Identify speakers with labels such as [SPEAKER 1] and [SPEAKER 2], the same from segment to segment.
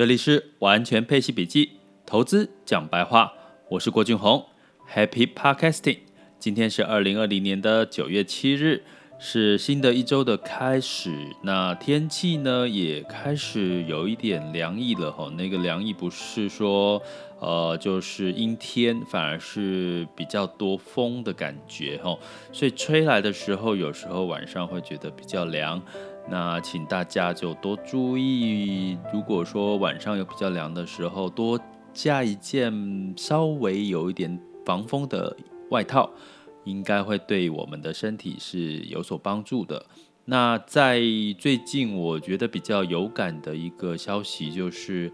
[SPEAKER 1] 这里是完全配息笔记，投资讲白话，我是郭俊宏，Happy Podcasting。今天是二零二零年的九月七日，是新的一周的开始。那天气呢也开始有一点凉意了哈，那个凉意不是说呃就是阴天，反而是比较多风的感觉哈，所以吹来的时候，有时候晚上会觉得比较凉。那请大家就多注意，如果说晚上有比较凉的时候，多加一件稍微有一点防风的外套，应该会对我们的身体是有所帮助的。那在最近，我觉得比较有感的一个消息就是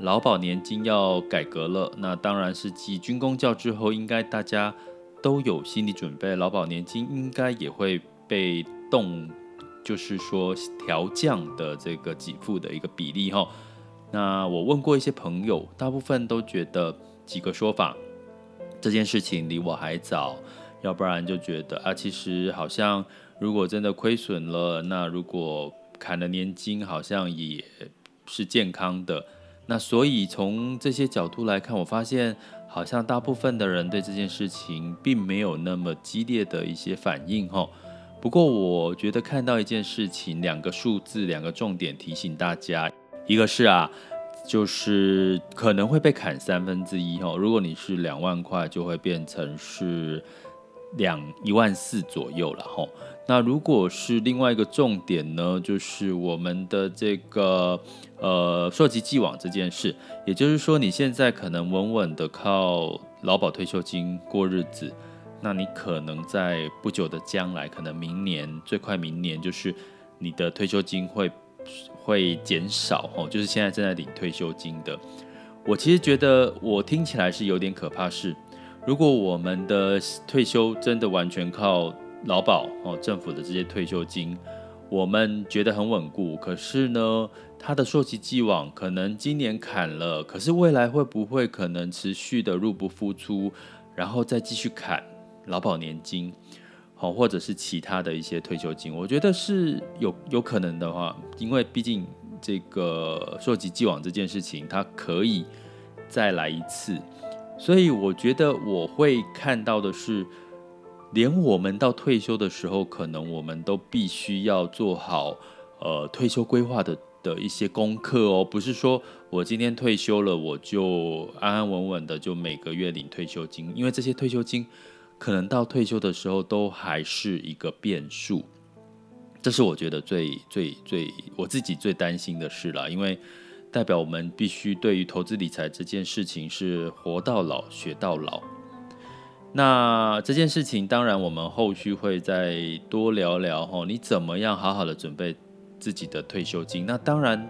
[SPEAKER 1] 劳保年金要改革了。那当然是继军工教之后，应该大家都有心理准备，劳保年金应该也会被动。就是说调降的这个给付的一个比例哈，那我问过一些朋友，大部分都觉得几个说法，这件事情离我还早，要不然就觉得啊，其实好像如果真的亏损了，那如果砍了年金，好像也是健康的。那所以从这些角度来看，我发现好像大部分的人对这件事情并没有那么激烈的一些反应哈。不过，我觉得看到一件事情，两个数字，两个重点提醒大家，一个是啊，就是可能会被砍三分之一哈。如果你是两万块，就会变成是两一万四左右了吼。那如果是另外一个重点呢，就是我们的这个呃溯及既往这件事，也就是说，你现在可能稳稳的靠劳保退休金过日子。那你可能在不久的将来，可能明年最快明年，就是你的退休金会会减少哦，就是现在正在领退休金的。我其实觉得我听起来是有点可怕，是如果我们的退休真的完全靠劳保哦，政府的这些退休金，我们觉得很稳固。可是呢，它的溯及既往，可能今年砍了，可是未来会不会可能持续的入不敷出，然后再继续砍？劳保年金，好，或者是其他的一些退休金，我觉得是有有可能的话，因为毕竟这个溯及既往这件事情，它可以再来一次，所以我觉得我会看到的是，连我们到退休的时候，可能我们都必须要做好呃退休规划的的一些功课哦，不是说我今天退休了，我就安安稳稳的就每个月领退休金，因为这些退休金。可能到退休的时候都还是一个变数，这是我觉得最最最我自己最担心的事了，因为代表我们必须对于投资理财这件事情是活到老学到老。那这件事情当然我们后续会再多聊聊哈，你怎么样好好的准备自己的退休金？那当然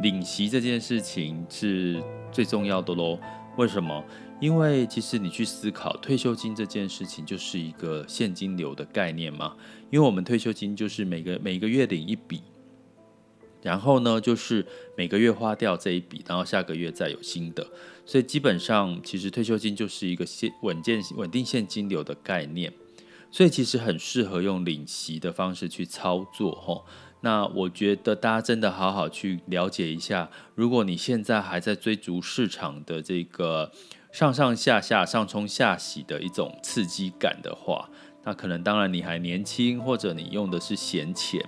[SPEAKER 1] 领息这件事情是最重要的喽。为什么？因为其实你去思考退休金这件事情，就是一个现金流的概念嘛。因为我们退休金就是每个每个月领一笔，然后呢，就是每个月花掉这一笔，然后下个月再有新的。所以基本上，其实退休金就是一个现稳健稳定现金流的概念。所以其实很适合用领息的方式去操作吼。那我觉得大家真的好好去了解一下，如果你现在还在追逐市场的这个。上上下下、上冲下洗的一种刺激感的话，那可能当然你还年轻，或者你用的是闲钱。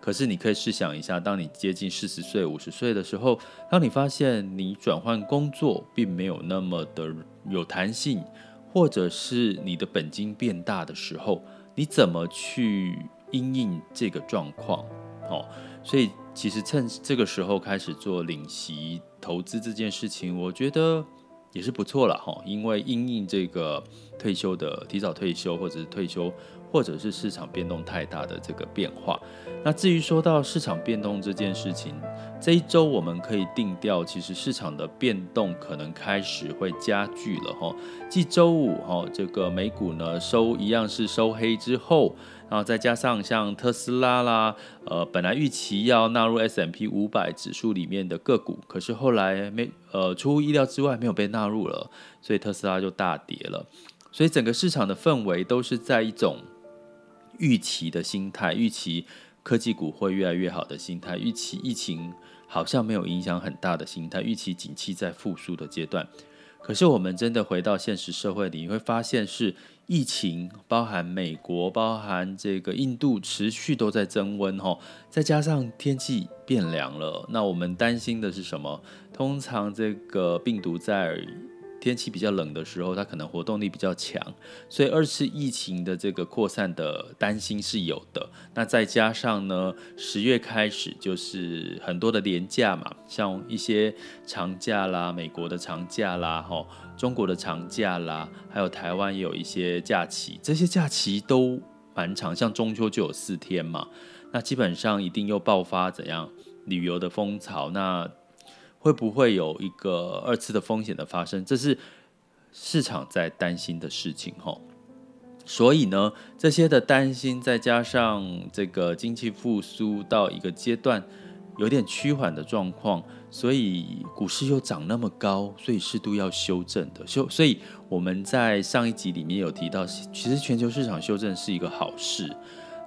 [SPEAKER 1] 可是你可以试想一下，当你接近四十岁、五十岁的时候，当你发现你转换工作并没有那么的有弹性，或者是你的本金变大的时候，你怎么去因应这个状况？哦，所以其实趁这个时候开始做领息投资这件事情，我觉得。也是不错了哈，因为因应这个退休的提早退休，或者是退休，或者是市场变动太大的这个变化。那至于说到市场变动这件事情，这一周我们可以定调，其实市场的变动可能开始会加剧了哈。继周五哈，这个美股呢收一样是收黑之后。然后再加上像特斯拉啦，呃，本来预期要纳入 S M P 五百指数里面的个股，可是后来没，呃，出乎意料之外没有被纳入了，所以特斯拉就大跌了。所以整个市场的氛围都是在一种预期的心态，预期科技股会越来越好的心态，预期疫情好像没有影响很大的心态，预期景气在复苏的阶段。可是我们真的回到现实社会里，你会发现是疫情，包含美国、包含这个印度，持续都在增温哈，再加上天气变凉了，那我们担心的是什么？通常这个病毒在天气比较冷的时候，它可能活动力比较强，所以二次疫情的这个扩散的担心是有的。那再加上呢，十月开始就是很多的连假嘛，像一些长假啦，美国的长假啦，吼，中国的长假啦，还有台湾也有一些假期，这些假期都蛮长，像中秋就有四天嘛，那基本上一定又爆发怎样旅游的风潮，那。会不会有一个二次的风险的发生？这是市场在担心的事情吼。所以呢，这些的担心再加上这个经济复苏到一个阶段有点趋缓的状况，所以股市又涨那么高，所以适度要修正的修。所以我们在上一集里面有提到，其实全球市场修正是一个好事。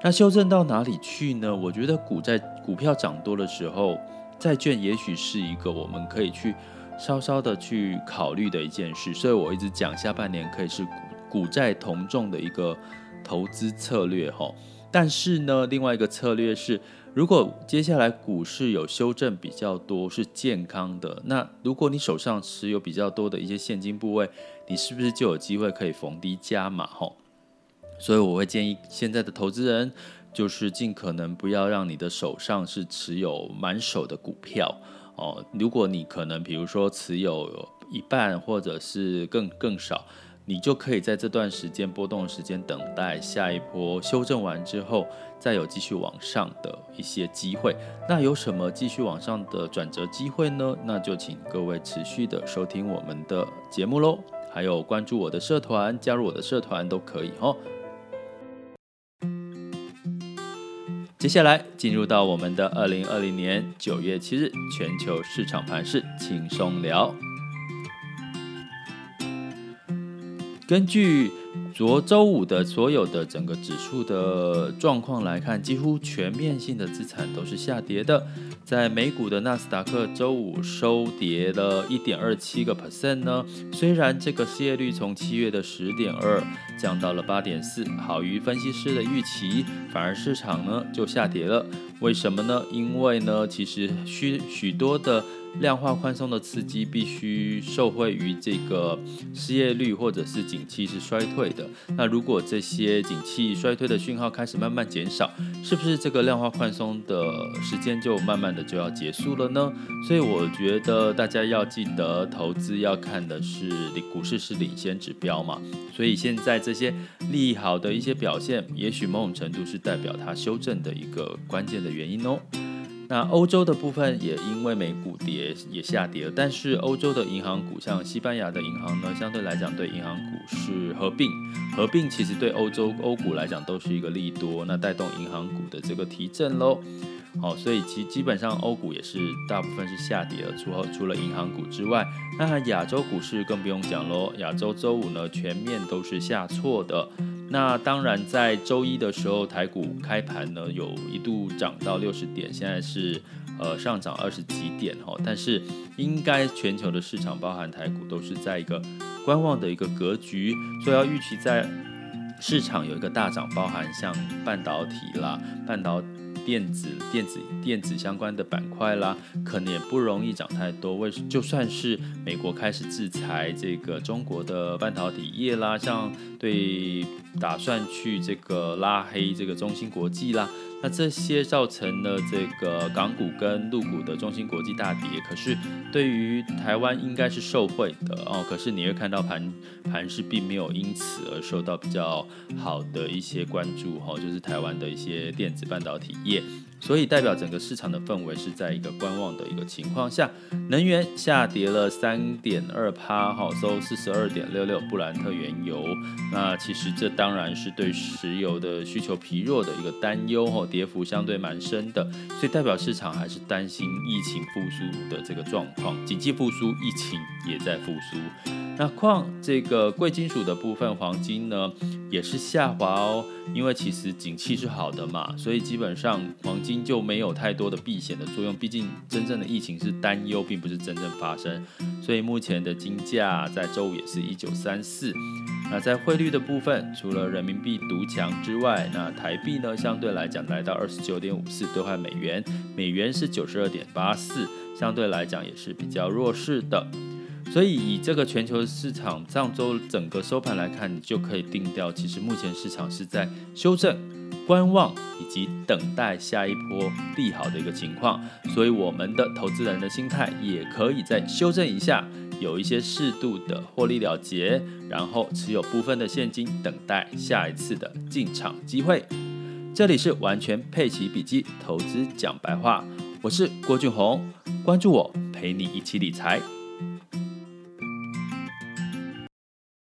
[SPEAKER 1] 那修正到哪里去呢？我觉得股在股票涨多的时候。债券也许是一个我们可以去稍稍的去考虑的一件事，所以我一直讲下半年可以是股股债同重的一个投资策略哈。但是呢，另外一个策略是，如果接下来股市有修正比较多，是健康的，那如果你手上持有比较多的一些现金部位，你是不是就有机会可以逢低加码哈？所以我会建议现在的投资人。就是尽可能不要让你的手上是持有满手的股票哦。如果你可能，比如说持有一半或者是更更少，你就可以在这段时间波动时间等待下一波修正完之后，再有继续往上的一些机会。那有什么继续往上的转折机会呢？那就请各位持续的收听我们的节目喽，还有关注我的社团，加入我的社团都可以哦。接下来进入到我们的二零二零年九月七日全球市场盘势轻松聊。根据昨周五的所有的整个指数的状况来看，几乎全面性的资产都是下跌的。在美股的纳斯达克周五收跌了一点二七个 percent 呢，虽然这个失业率从七月的十点二降到了八点四，好于分析师的预期，反而市场呢就下跌了。为什么呢？因为呢，其实许许多的。量化宽松的刺激必须受惠于这个失业率或者是景气是衰退的。那如果这些景气衰退的讯号开始慢慢减少，是不是这个量化宽松的时间就慢慢的就要结束了呢？所以我觉得大家要记得，投资要看的是股市是领先指标嘛。所以现在这些利好的一些表现，也许某种程度是代表它修正的一个关键的原因哦。那欧洲的部分也因为美股跌也下跌了，但是欧洲的银行股，像西班牙的银行呢，相对来讲对银行股是合并，合并其实对欧洲欧股来讲都是一个利多，那带动银行股的这个提振喽。好，所以其基本上欧股也是大部分是下跌了，除了除了银行股之外，那亚洲股市更不用讲喽，亚洲周五呢全面都是下挫的。那当然，在周一的时候，台股开盘呢，有一度涨到六十点，现在是呃上涨二十几点哈。但是应该全球的市场，包含台股，都是在一个观望的一个格局，所以要预期在市场有一个大涨，包含像半导体啦，半导。电子、电子、电子相关的板块啦，可能也不容易涨太多。为就算是美国开始制裁这个中国的半导体业啦，像对打算去这个拉黑这个中芯国际啦。那这些造成了这个港股跟陆股的中芯国际大跌，可是对于台湾应该是受惠的哦。可是你会看到盘盘是并没有因此而受到比较好的一些关注哈，就是台湾的一些电子半导体业。所以代表整个市场的氛围是在一个观望的一个情况下，能源下跌了三点二趴，哈，收四十二点六六，布兰特原油。那其实这当然是对石油的需求疲弱的一个担忧，哈，跌幅相对蛮深的。所以代表市场还是担心疫情复苏的这个状况，经济复苏，疫情也在复苏。那矿这个贵金属的部分，黄金呢也是下滑哦，因为其实景气是好的嘛，所以基本上黄金就没有太多的避险的作用。毕竟真正的疫情是担忧，并不是真正发生。所以目前的金价在周五也是一九三四。那在汇率的部分，除了人民币独强之外，那台币呢相对来讲来到二十九点五四兑换美元，美元是九十二点八四，相对来讲也是比较弱势的。所以以这个全球市场上周整个收盘来看，你就可以定调，其实目前市场是在修正、观望以及等待下一波利好的一个情况。所以我们的投资人的心态也可以再修正一下。有一些适度的获利了结，然后持有部分的现金，等待下一次的进场机会。这里是完全配息笔记投资讲白话，我是郭俊宏，关注我，陪你一起理财。